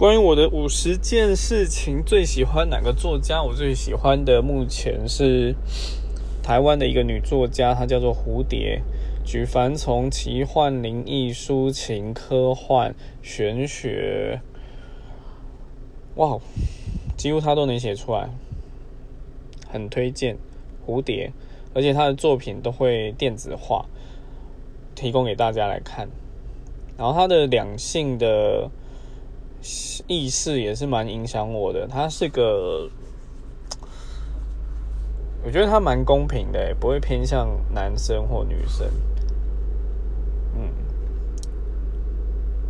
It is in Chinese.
关于我的五十件事情，最喜欢哪个作家？我最喜欢的目前是台湾的一个女作家，她叫做蝴蝶，举凡从奇幻、灵异、抒情、科幻、玄学，哇，几乎她都能写出来，很推荐蝴蝶，而且她的作品都会电子化，提供给大家来看。然后她的两性的。意识也是蛮影响我的。他是个，我觉得他蛮公平的，不会偏向男生或女生。